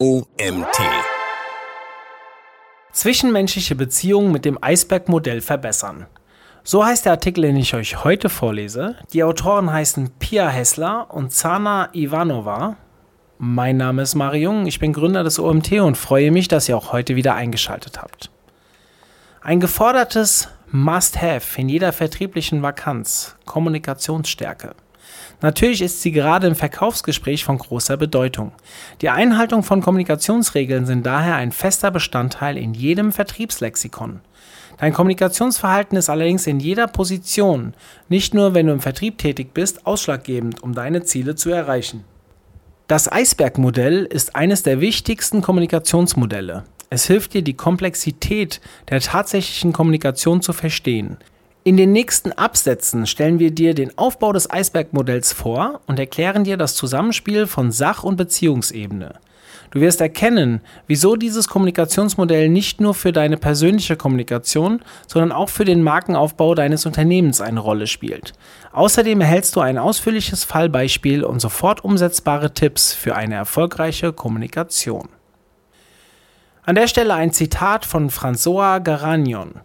OMT. Zwischenmenschliche Beziehungen mit dem Eisbergmodell verbessern. So heißt der Artikel, den ich euch heute vorlese. Die Autoren heißen Pia Hessler und Zana Ivanova. Mein Name ist Mariung, ich bin Gründer des OMT und freue mich, dass ihr auch heute wieder eingeschaltet habt. Ein gefordertes Must-Have in jeder vertrieblichen Vakanz, Kommunikationsstärke. Natürlich ist sie gerade im Verkaufsgespräch von großer Bedeutung. Die Einhaltung von Kommunikationsregeln sind daher ein fester Bestandteil in jedem Vertriebslexikon. Dein Kommunikationsverhalten ist allerdings in jeder Position, nicht nur wenn du im Vertrieb tätig bist, ausschlaggebend, um deine Ziele zu erreichen. Das Eisbergmodell ist eines der wichtigsten Kommunikationsmodelle. Es hilft dir, die Komplexität der tatsächlichen Kommunikation zu verstehen. In den nächsten Absätzen stellen wir dir den Aufbau des Eisbergmodells vor und erklären dir das Zusammenspiel von Sach- und Beziehungsebene. Du wirst erkennen, wieso dieses Kommunikationsmodell nicht nur für deine persönliche Kommunikation, sondern auch für den Markenaufbau deines Unternehmens eine Rolle spielt. Außerdem erhältst du ein ausführliches Fallbeispiel und sofort umsetzbare Tipps für eine erfolgreiche Kommunikation. An der Stelle ein Zitat von François Garagnon.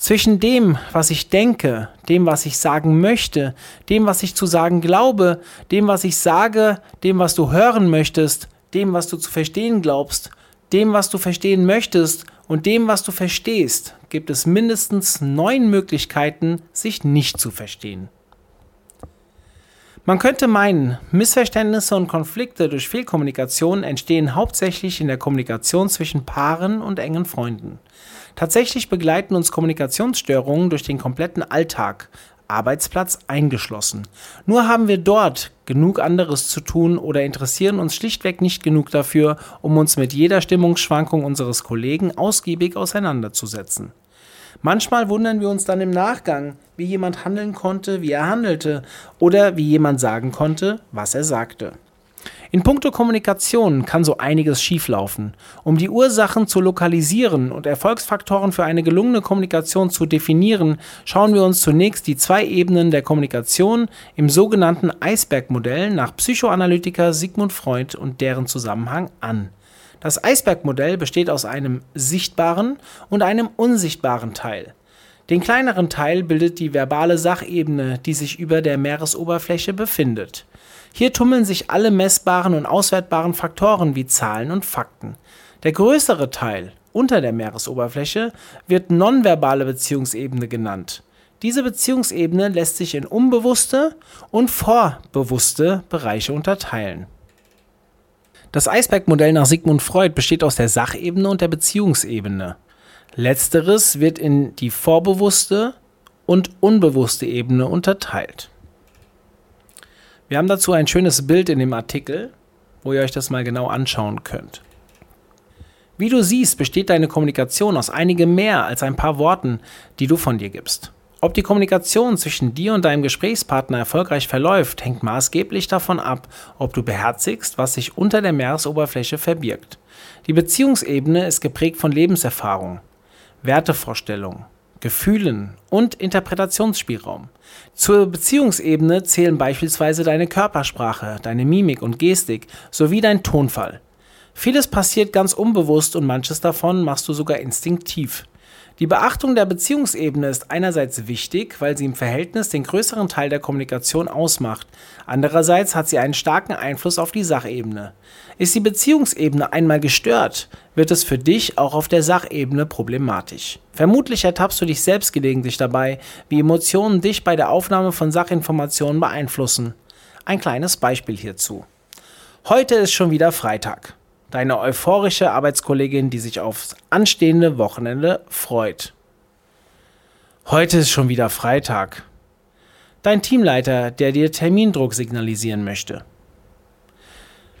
Zwischen dem, was ich denke, dem, was ich sagen möchte, dem, was ich zu sagen glaube, dem, was ich sage, dem, was du hören möchtest, dem, was du zu verstehen glaubst, dem, was du verstehen möchtest und dem, was du verstehst, gibt es mindestens neun Möglichkeiten, sich nicht zu verstehen. Man könnte meinen, Missverständnisse und Konflikte durch Fehlkommunikation entstehen hauptsächlich in der Kommunikation zwischen Paaren und engen Freunden. Tatsächlich begleiten uns Kommunikationsstörungen durch den kompletten Alltag, Arbeitsplatz eingeschlossen. Nur haben wir dort genug anderes zu tun oder interessieren uns schlichtweg nicht genug dafür, um uns mit jeder Stimmungsschwankung unseres Kollegen ausgiebig auseinanderzusetzen. Manchmal wundern wir uns dann im Nachgang, wie jemand handeln konnte, wie er handelte oder wie jemand sagen konnte, was er sagte. In puncto Kommunikation kann so einiges schieflaufen. Um die Ursachen zu lokalisieren und Erfolgsfaktoren für eine gelungene Kommunikation zu definieren, schauen wir uns zunächst die zwei Ebenen der Kommunikation im sogenannten Eisbergmodell nach Psychoanalytiker Sigmund Freud und deren Zusammenhang an. Das Eisbergmodell besteht aus einem sichtbaren und einem unsichtbaren Teil. Den kleineren Teil bildet die verbale Sachebene, die sich über der Meeresoberfläche befindet. Hier tummeln sich alle messbaren und auswertbaren Faktoren wie Zahlen und Fakten. Der größere Teil unter der Meeresoberfläche wird nonverbale Beziehungsebene genannt. Diese Beziehungsebene lässt sich in unbewusste und vorbewusste Bereiche unterteilen. Das Eisbergmodell nach Sigmund Freud besteht aus der Sachebene und der Beziehungsebene. Letzteres wird in die vorbewusste und unbewusste Ebene unterteilt. Wir haben dazu ein schönes Bild in dem Artikel, wo ihr euch das mal genau anschauen könnt. Wie du siehst, besteht deine Kommunikation aus einigem mehr als ein paar Worten, die du von dir gibst. Ob die Kommunikation zwischen dir und deinem Gesprächspartner erfolgreich verläuft, hängt maßgeblich davon ab, ob du beherzigst, was sich unter der Meeresoberfläche verbirgt. Die Beziehungsebene ist geprägt von Lebenserfahrung, Wertevorstellungen, Gefühlen und Interpretationsspielraum. Zur Beziehungsebene zählen beispielsweise deine Körpersprache, deine Mimik und Gestik sowie dein Tonfall. Vieles passiert ganz unbewusst und manches davon machst du sogar instinktiv. Die Beachtung der Beziehungsebene ist einerseits wichtig, weil sie im Verhältnis den größeren Teil der Kommunikation ausmacht. Andererseits hat sie einen starken Einfluss auf die Sachebene. Ist die Beziehungsebene einmal gestört, wird es für dich auch auf der Sachebene problematisch. Vermutlich ertappst du dich selbst gelegentlich dabei, wie Emotionen dich bei der Aufnahme von Sachinformationen beeinflussen. Ein kleines Beispiel hierzu. Heute ist schon wieder Freitag deine euphorische Arbeitskollegin, die sich aufs anstehende Wochenende freut. Heute ist schon wieder Freitag. Dein Teamleiter, der dir Termindruck signalisieren möchte.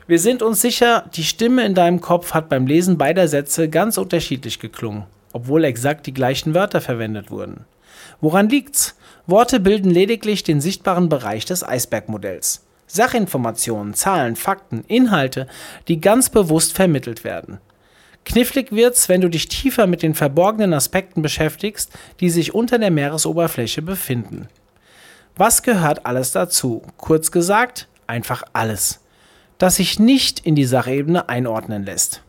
Wir sind uns sicher, die Stimme in deinem Kopf hat beim Lesen beider Sätze ganz unterschiedlich geklungen, obwohl exakt die gleichen Wörter verwendet wurden. Woran liegt's? Worte bilden lediglich den sichtbaren Bereich des Eisbergmodells. Sachinformationen, Zahlen, Fakten, Inhalte, die ganz bewusst vermittelt werden. Knifflig wird's, wenn du dich tiefer mit den verborgenen Aspekten beschäftigst, die sich unter der Meeresoberfläche befinden. Was gehört alles dazu? Kurz gesagt, einfach alles. das sich nicht in die Sachebene einordnen lässt.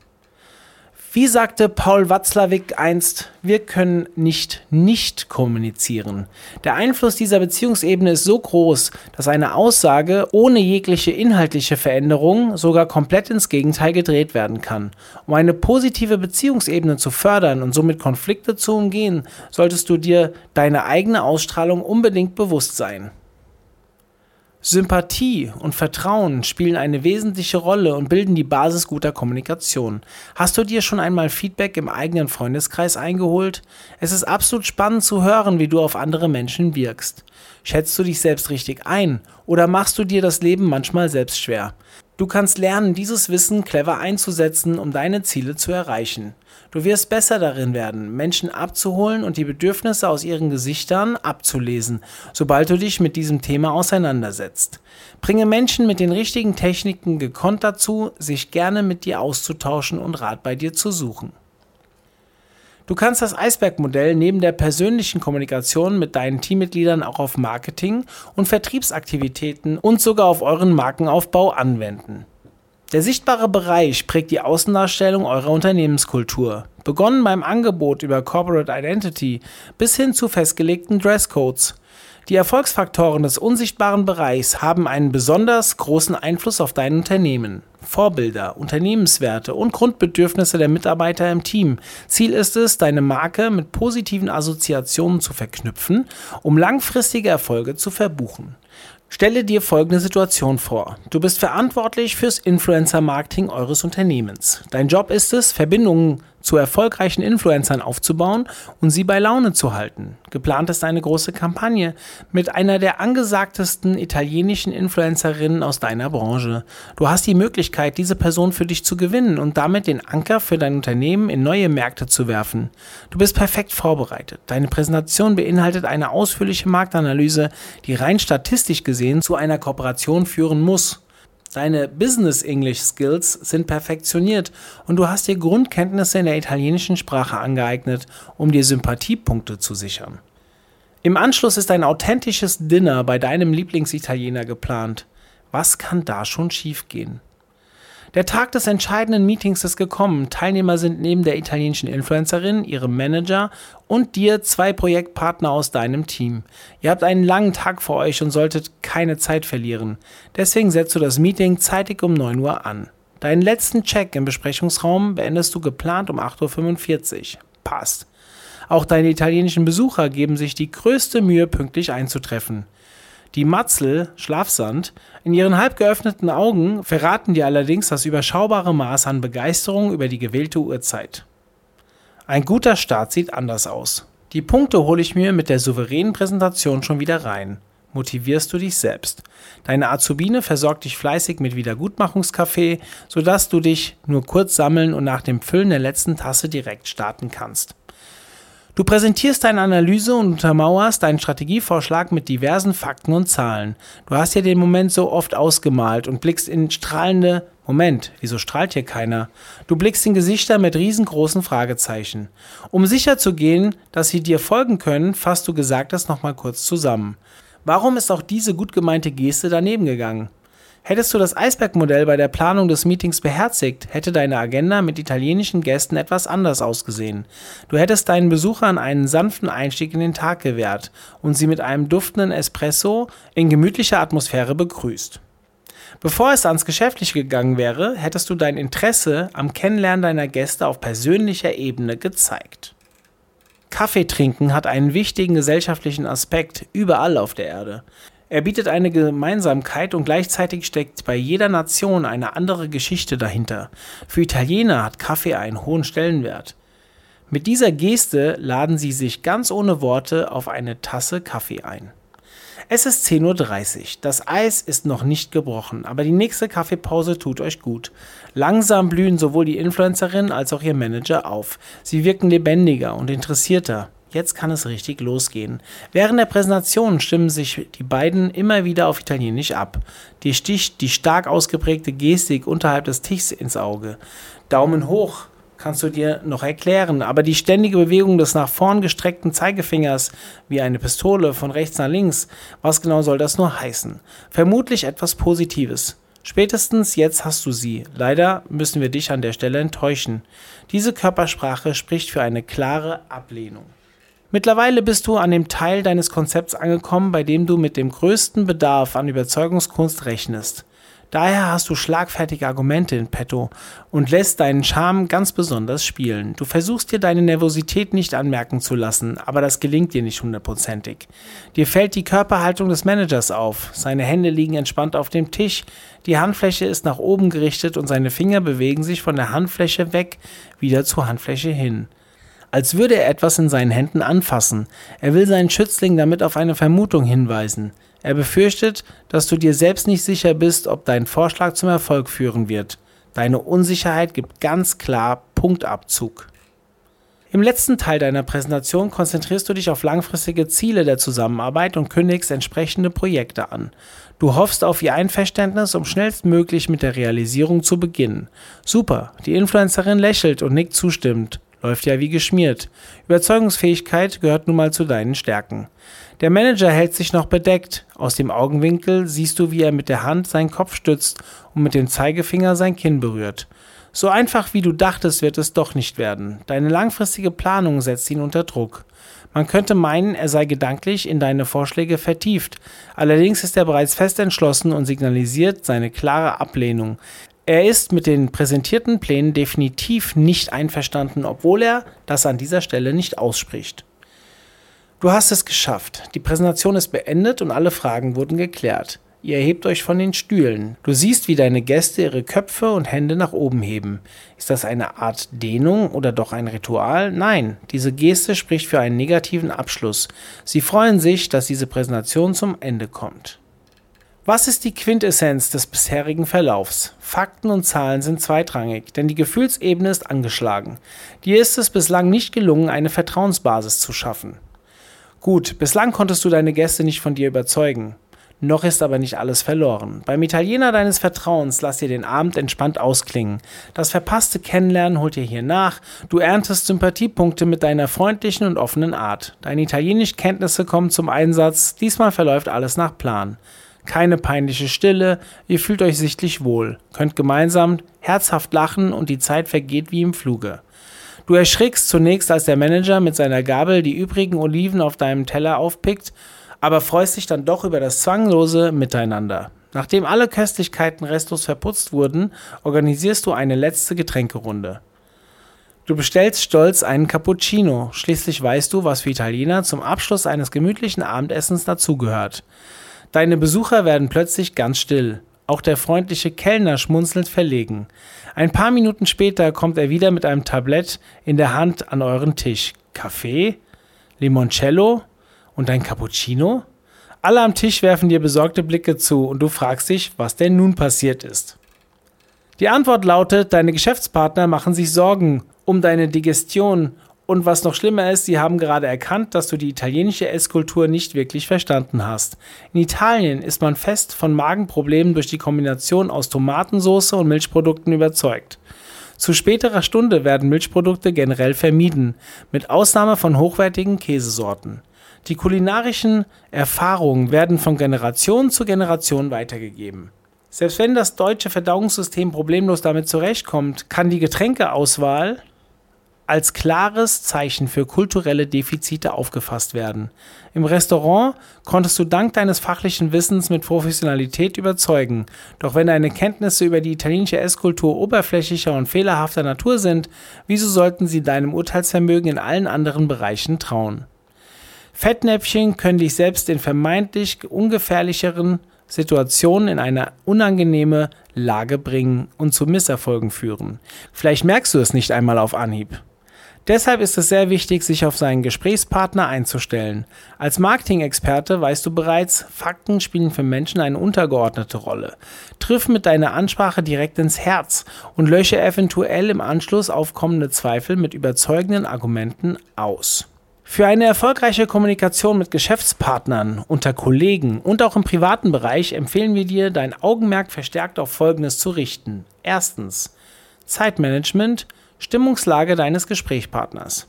Wie sagte Paul Watzlawick einst, wir können nicht nicht kommunizieren. Der Einfluss dieser Beziehungsebene ist so groß, dass eine Aussage ohne jegliche inhaltliche Veränderung sogar komplett ins Gegenteil gedreht werden kann. Um eine positive Beziehungsebene zu fördern und somit Konflikte zu umgehen, solltest du dir deine eigene Ausstrahlung unbedingt bewusst sein. Sympathie und Vertrauen spielen eine wesentliche Rolle und bilden die Basis guter Kommunikation. Hast du dir schon einmal Feedback im eigenen Freundeskreis eingeholt? Es ist absolut spannend zu hören, wie du auf andere Menschen wirkst. Schätzt du dich selbst richtig ein oder machst du dir das Leben manchmal selbst schwer? Du kannst lernen, dieses Wissen clever einzusetzen, um deine Ziele zu erreichen. Du wirst besser darin werden, Menschen abzuholen und die Bedürfnisse aus ihren Gesichtern abzulesen, sobald du dich mit diesem Thema auseinandersetzt. Bringe Menschen mit den richtigen Techniken gekonnt dazu, sich gerne mit dir auszutauschen und Rat bei dir zu suchen. Du kannst das Eisbergmodell neben der persönlichen Kommunikation mit deinen Teammitgliedern auch auf Marketing und Vertriebsaktivitäten und sogar auf euren Markenaufbau anwenden. Der sichtbare Bereich prägt die Außendarstellung eurer Unternehmenskultur. Begonnen beim Angebot über Corporate Identity bis hin zu festgelegten Dresscodes. Die Erfolgsfaktoren des unsichtbaren Bereichs haben einen besonders großen Einfluss auf dein Unternehmen. Vorbilder, Unternehmenswerte und Grundbedürfnisse der Mitarbeiter im Team. Ziel ist es, deine Marke mit positiven Assoziationen zu verknüpfen, um langfristige Erfolge zu verbuchen. Stelle dir folgende Situation vor. Du bist verantwortlich fürs Influencer-Marketing eures Unternehmens. Dein Job ist es, Verbindungen zu erfolgreichen Influencern aufzubauen und sie bei Laune zu halten. Geplant ist eine große Kampagne mit einer der angesagtesten italienischen Influencerinnen aus deiner Branche. Du hast die Möglichkeit, diese Person für dich zu gewinnen und damit den Anker für dein Unternehmen in neue Märkte zu werfen. Du bist perfekt vorbereitet. Deine Präsentation beinhaltet eine ausführliche Marktanalyse, die rein statistisch gesehen zu einer Kooperation führen muss. Deine Business English Skills sind perfektioniert und du hast dir Grundkenntnisse in der italienischen Sprache angeeignet, um dir Sympathiepunkte zu sichern. Im Anschluss ist ein authentisches Dinner bei deinem Lieblingsitaliener geplant. Was kann da schon schiefgehen? Der Tag des entscheidenden Meetings ist gekommen. Teilnehmer sind neben der italienischen Influencerin, ihrem Manager und dir zwei Projektpartner aus deinem Team. Ihr habt einen langen Tag vor euch und solltet keine Zeit verlieren. Deswegen setzt du das Meeting zeitig um 9 Uhr an. Deinen letzten Check im Besprechungsraum beendest du geplant um 8.45 Uhr. Passt. Auch deine italienischen Besucher geben sich die größte Mühe, pünktlich einzutreffen. Die Matzel, Schlafsand, in ihren halb geöffneten Augen verraten dir allerdings das überschaubare Maß an Begeisterung über die gewählte Uhrzeit. Ein guter Start sieht anders aus. Die Punkte hole ich mir mit der souveränen Präsentation schon wieder rein. Motivierst du dich selbst. Deine Azubine versorgt dich fleißig mit Wiedergutmachungskaffee, sodass du dich nur kurz sammeln und nach dem Füllen der letzten Tasse direkt starten kannst. Du präsentierst deine Analyse und untermauerst deinen Strategievorschlag mit diversen Fakten und Zahlen. Du hast ja den Moment so oft ausgemalt und blickst in strahlende Moment, wieso strahlt hier keiner? Du blickst in Gesichter mit riesengroßen Fragezeichen. Um sicher zu gehen, dass sie dir folgen können, fasst du Gesagtes nochmal kurz zusammen. Warum ist auch diese gut gemeinte Geste daneben gegangen? Hättest du das Eisbergmodell bei der Planung des Meetings beherzigt, hätte deine Agenda mit italienischen Gästen etwas anders ausgesehen. Du hättest deinen Besuchern einen sanften Einstieg in den Tag gewährt und sie mit einem duftenden Espresso in gemütlicher Atmosphäre begrüßt. Bevor es ans Geschäftliche gegangen wäre, hättest du dein Interesse am Kennenlernen deiner Gäste auf persönlicher Ebene gezeigt. Kaffee trinken hat einen wichtigen gesellschaftlichen Aspekt überall auf der Erde. Er bietet eine Gemeinsamkeit und gleichzeitig steckt bei jeder Nation eine andere Geschichte dahinter. Für Italiener hat Kaffee einen hohen Stellenwert. Mit dieser Geste laden sie sich ganz ohne Worte auf eine Tasse Kaffee ein. Es ist 10.30 Uhr. Das Eis ist noch nicht gebrochen, aber die nächste Kaffeepause tut euch gut. Langsam blühen sowohl die Influencerin als auch ihr Manager auf. Sie wirken lebendiger und interessierter. Jetzt kann es richtig losgehen. Während der Präsentation stimmen sich die beiden immer wieder auf Italienisch ab. Die sticht die stark ausgeprägte Gestik unterhalb des Tischs ins Auge. Daumen hoch kannst du dir noch erklären, aber die ständige Bewegung des nach vorn gestreckten Zeigefingers wie eine Pistole von rechts nach links, was genau soll das nur heißen? Vermutlich etwas Positives. Spätestens jetzt hast du sie. Leider müssen wir dich an der Stelle enttäuschen. Diese Körpersprache spricht für eine klare Ablehnung. Mittlerweile bist du an dem Teil deines Konzepts angekommen, bei dem du mit dem größten Bedarf an Überzeugungskunst rechnest. Daher hast du schlagfertige Argumente in petto und lässt deinen Charme ganz besonders spielen. Du versuchst dir deine Nervosität nicht anmerken zu lassen, aber das gelingt dir nicht hundertprozentig. Dir fällt die Körperhaltung des Managers auf. Seine Hände liegen entspannt auf dem Tisch, die Handfläche ist nach oben gerichtet und seine Finger bewegen sich von der Handfläche weg wieder zur Handfläche hin als würde er etwas in seinen Händen anfassen. Er will seinen Schützling damit auf eine Vermutung hinweisen. Er befürchtet, dass du dir selbst nicht sicher bist, ob dein Vorschlag zum Erfolg führen wird. Deine Unsicherheit gibt ganz klar Punktabzug. Im letzten Teil deiner Präsentation konzentrierst du dich auf langfristige Ziele der Zusammenarbeit und kündigst entsprechende Projekte an. Du hoffst auf ihr Einverständnis, um schnellstmöglich mit der Realisierung zu beginnen. Super, die Influencerin lächelt und nickt zustimmend. Läuft ja wie geschmiert. Überzeugungsfähigkeit gehört nun mal zu deinen Stärken. Der Manager hält sich noch bedeckt. Aus dem Augenwinkel siehst du, wie er mit der Hand seinen Kopf stützt und mit dem Zeigefinger sein Kinn berührt. So einfach wie du dachtest, wird es doch nicht werden. Deine langfristige Planung setzt ihn unter Druck. Man könnte meinen, er sei gedanklich in deine Vorschläge vertieft. Allerdings ist er bereits fest entschlossen und signalisiert seine klare Ablehnung. Er ist mit den präsentierten Plänen definitiv nicht einverstanden, obwohl er das an dieser Stelle nicht ausspricht. Du hast es geschafft. Die Präsentation ist beendet und alle Fragen wurden geklärt. Ihr erhebt euch von den Stühlen. Du siehst, wie deine Gäste ihre Köpfe und Hände nach oben heben. Ist das eine Art Dehnung oder doch ein Ritual? Nein, diese Geste spricht für einen negativen Abschluss. Sie freuen sich, dass diese Präsentation zum Ende kommt. Was ist die Quintessenz des bisherigen Verlaufs? Fakten und Zahlen sind zweitrangig, denn die Gefühlsebene ist angeschlagen. Dir ist es bislang nicht gelungen, eine Vertrauensbasis zu schaffen. Gut, bislang konntest du deine Gäste nicht von dir überzeugen. Noch ist aber nicht alles verloren. Beim Italiener deines Vertrauens lass dir den Abend entspannt ausklingen. Das verpasste Kennenlernen holt dir hier nach. Du erntest Sympathiepunkte mit deiner freundlichen und offenen Art. Deine italienischen Kenntnisse kommen zum Einsatz. Diesmal verläuft alles nach Plan. Keine peinliche Stille, ihr fühlt euch sichtlich wohl, könnt gemeinsam herzhaft lachen und die Zeit vergeht wie im Fluge. Du erschrickst zunächst, als der Manager mit seiner Gabel die übrigen Oliven auf deinem Teller aufpickt, aber freust dich dann doch über das zwanglose Miteinander. Nachdem alle Köstlichkeiten restlos verputzt wurden, organisierst du eine letzte Getränkerunde. Du bestellst stolz einen Cappuccino, schließlich weißt du, was für Italiener zum Abschluss eines gemütlichen Abendessens dazugehört. Deine Besucher werden plötzlich ganz still. Auch der freundliche Kellner schmunzelt verlegen. Ein paar Minuten später kommt er wieder mit einem Tablett in der Hand an euren Tisch. Kaffee? Limoncello? Und ein Cappuccino? Alle am Tisch werfen dir besorgte Blicke zu und du fragst dich, was denn nun passiert ist. Die Antwort lautet, deine Geschäftspartner machen sich Sorgen um deine Digestion und was noch schlimmer ist, sie haben gerade erkannt, dass du die italienische Esskultur nicht wirklich verstanden hast. In Italien ist man fest von Magenproblemen durch die Kombination aus Tomatensauce und Milchprodukten überzeugt. Zu späterer Stunde werden Milchprodukte generell vermieden, mit Ausnahme von hochwertigen Käsesorten. Die kulinarischen Erfahrungen werden von Generation zu Generation weitergegeben. Selbst wenn das deutsche Verdauungssystem problemlos damit zurechtkommt, kann die Getränkeauswahl als klares Zeichen für kulturelle Defizite aufgefasst werden. Im Restaurant konntest du dank deines fachlichen Wissens mit Professionalität überzeugen, doch wenn deine Kenntnisse über die italienische Esskultur oberflächlicher und fehlerhafter Natur sind, wieso sollten sie deinem Urteilsvermögen in allen anderen Bereichen trauen? Fettnäpfchen können dich selbst in vermeintlich ungefährlicheren Situationen in eine unangenehme Lage bringen und zu Misserfolgen führen. Vielleicht merkst du es nicht einmal auf Anhieb. Deshalb ist es sehr wichtig, sich auf seinen Gesprächspartner einzustellen. Als Marketing-Experte weißt du bereits, Fakten spielen für Menschen eine untergeordnete Rolle. Triff mit deiner Ansprache direkt ins Herz und lösche eventuell im Anschluss aufkommende Zweifel mit überzeugenden Argumenten aus. Für eine erfolgreiche Kommunikation mit Geschäftspartnern, unter Kollegen und auch im privaten Bereich empfehlen wir dir, dein Augenmerk verstärkt auf Folgendes zu richten. Erstens Zeitmanagement – Stimmungslage deines Gesprächspartners.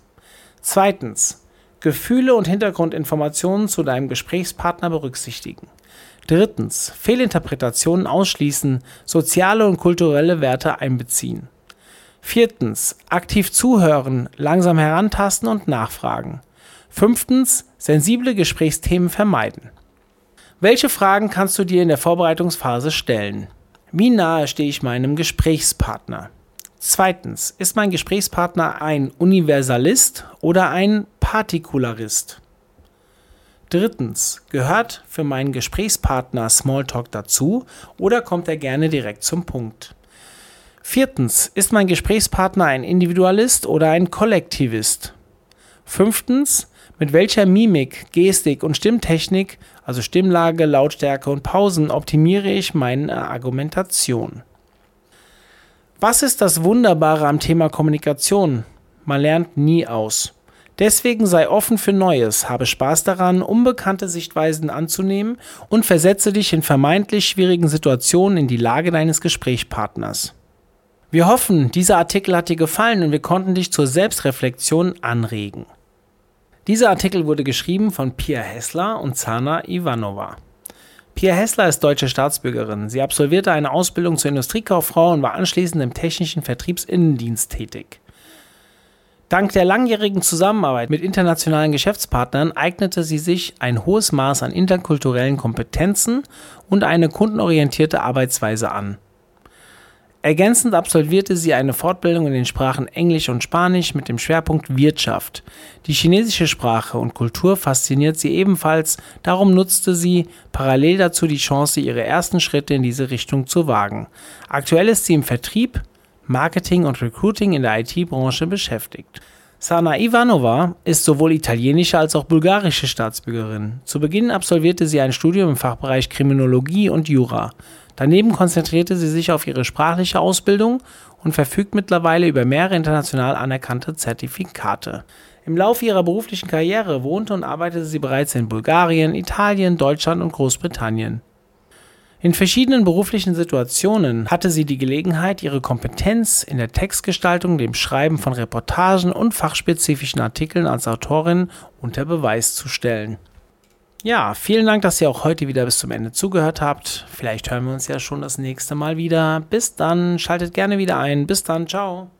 Zweitens. Gefühle und Hintergrundinformationen zu deinem Gesprächspartner berücksichtigen. Drittens, Fehlinterpretationen ausschließen, soziale und kulturelle Werte einbeziehen. Viertens, aktiv zuhören, langsam herantasten und nachfragen. Fünftens, sensible Gesprächsthemen vermeiden. Welche Fragen kannst du dir in der Vorbereitungsphase stellen? Wie nahe stehe ich meinem Gesprächspartner? Zweitens, ist mein Gesprächspartner ein Universalist oder ein Partikularist? Drittens, gehört für meinen Gesprächspartner Smalltalk dazu oder kommt er gerne direkt zum Punkt? Viertens, ist mein Gesprächspartner ein Individualist oder ein Kollektivist? Fünftens, mit welcher Mimik, Gestik und Stimmtechnik, also Stimmlage, Lautstärke und Pausen, optimiere ich meine Argumentation? Was ist das Wunderbare am Thema Kommunikation? Man lernt nie aus. Deswegen sei offen für Neues, habe Spaß daran, unbekannte Sichtweisen anzunehmen und versetze dich in vermeintlich schwierigen Situationen in die Lage deines Gesprächspartners. Wir hoffen, dieser Artikel hat dir gefallen und wir konnten dich zur Selbstreflexion anregen. Dieser Artikel wurde geschrieben von Pia Hessler und Zana Ivanova. Pia Hessler ist deutsche Staatsbürgerin. Sie absolvierte eine Ausbildung zur Industriekauffrau und war anschließend im technischen Vertriebsinnendienst tätig. Dank der langjährigen Zusammenarbeit mit internationalen Geschäftspartnern eignete sie sich ein hohes Maß an interkulturellen Kompetenzen und eine kundenorientierte Arbeitsweise an. Ergänzend absolvierte sie eine Fortbildung in den Sprachen Englisch und Spanisch mit dem Schwerpunkt Wirtschaft. Die chinesische Sprache und Kultur fasziniert sie ebenfalls, darum nutzte sie parallel dazu die Chance, ihre ersten Schritte in diese Richtung zu wagen. Aktuell ist sie im Vertrieb, Marketing und Recruiting in der IT-Branche beschäftigt. Sana Ivanova ist sowohl italienische als auch bulgarische Staatsbürgerin. Zu Beginn absolvierte sie ein Studium im Fachbereich Kriminologie und Jura. Daneben konzentrierte sie sich auf ihre sprachliche Ausbildung und verfügt mittlerweile über mehrere international anerkannte Zertifikate. Im Laufe ihrer beruflichen Karriere wohnte und arbeitete sie bereits in Bulgarien, Italien, Deutschland und Großbritannien. In verschiedenen beruflichen Situationen hatte sie die Gelegenheit, ihre Kompetenz in der Textgestaltung, dem Schreiben von Reportagen und fachspezifischen Artikeln als Autorin unter Beweis zu stellen. Ja, vielen Dank, dass ihr auch heute wieder bis zum Ende zugehört habt. Vielleicht hören wir uns ja schon das nächste Mal wieder. Bis dann, schaltet gerne wieder ein. Bis dann, ciao.